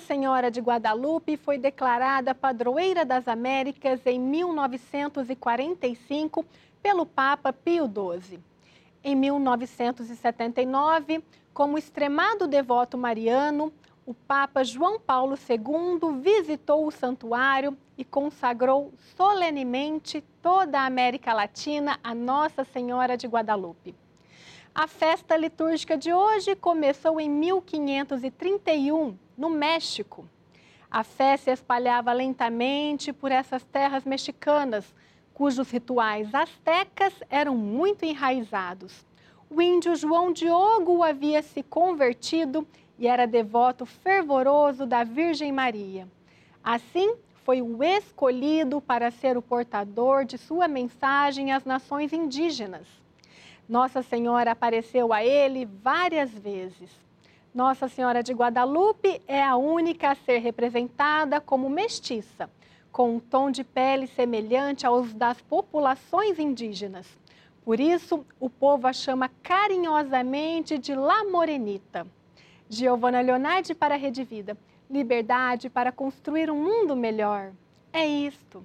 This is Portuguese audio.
Senhora de Guadalupe foi declarada padroeira das Américas em 1945 pelo Papa Pio XII. Em 1979, como extremado devoto mariano, o Papa João Paulo II visitou o santuário e consagrou solenemente toda a América Latina a Nossa Senhora de Guadalupe. A festa litúrgica de hoje começou em 1531, no México. A fé se espalhava lentamente por essas terras mexicanas, cujos rituais astecas eram muito enraizados. O índio João Diogo havia se convertido e era devoto fervoroso da Virgem Maria. Assim, foi o escolhido para ser o portador de sua mensagem às nações indígenas. Nossa Senhora apareceu a ele várias vezes. Nossa Senhora de Guadalupe é a única a ser representada como mestiça, com um tom de pele semelhante aos das populações indígenas. Por isso, o povo a chama carinhosamente de La Morenita. Giovana Leonardi para a Rede Vida. Liberdade para construir um mundo melhor. É isto.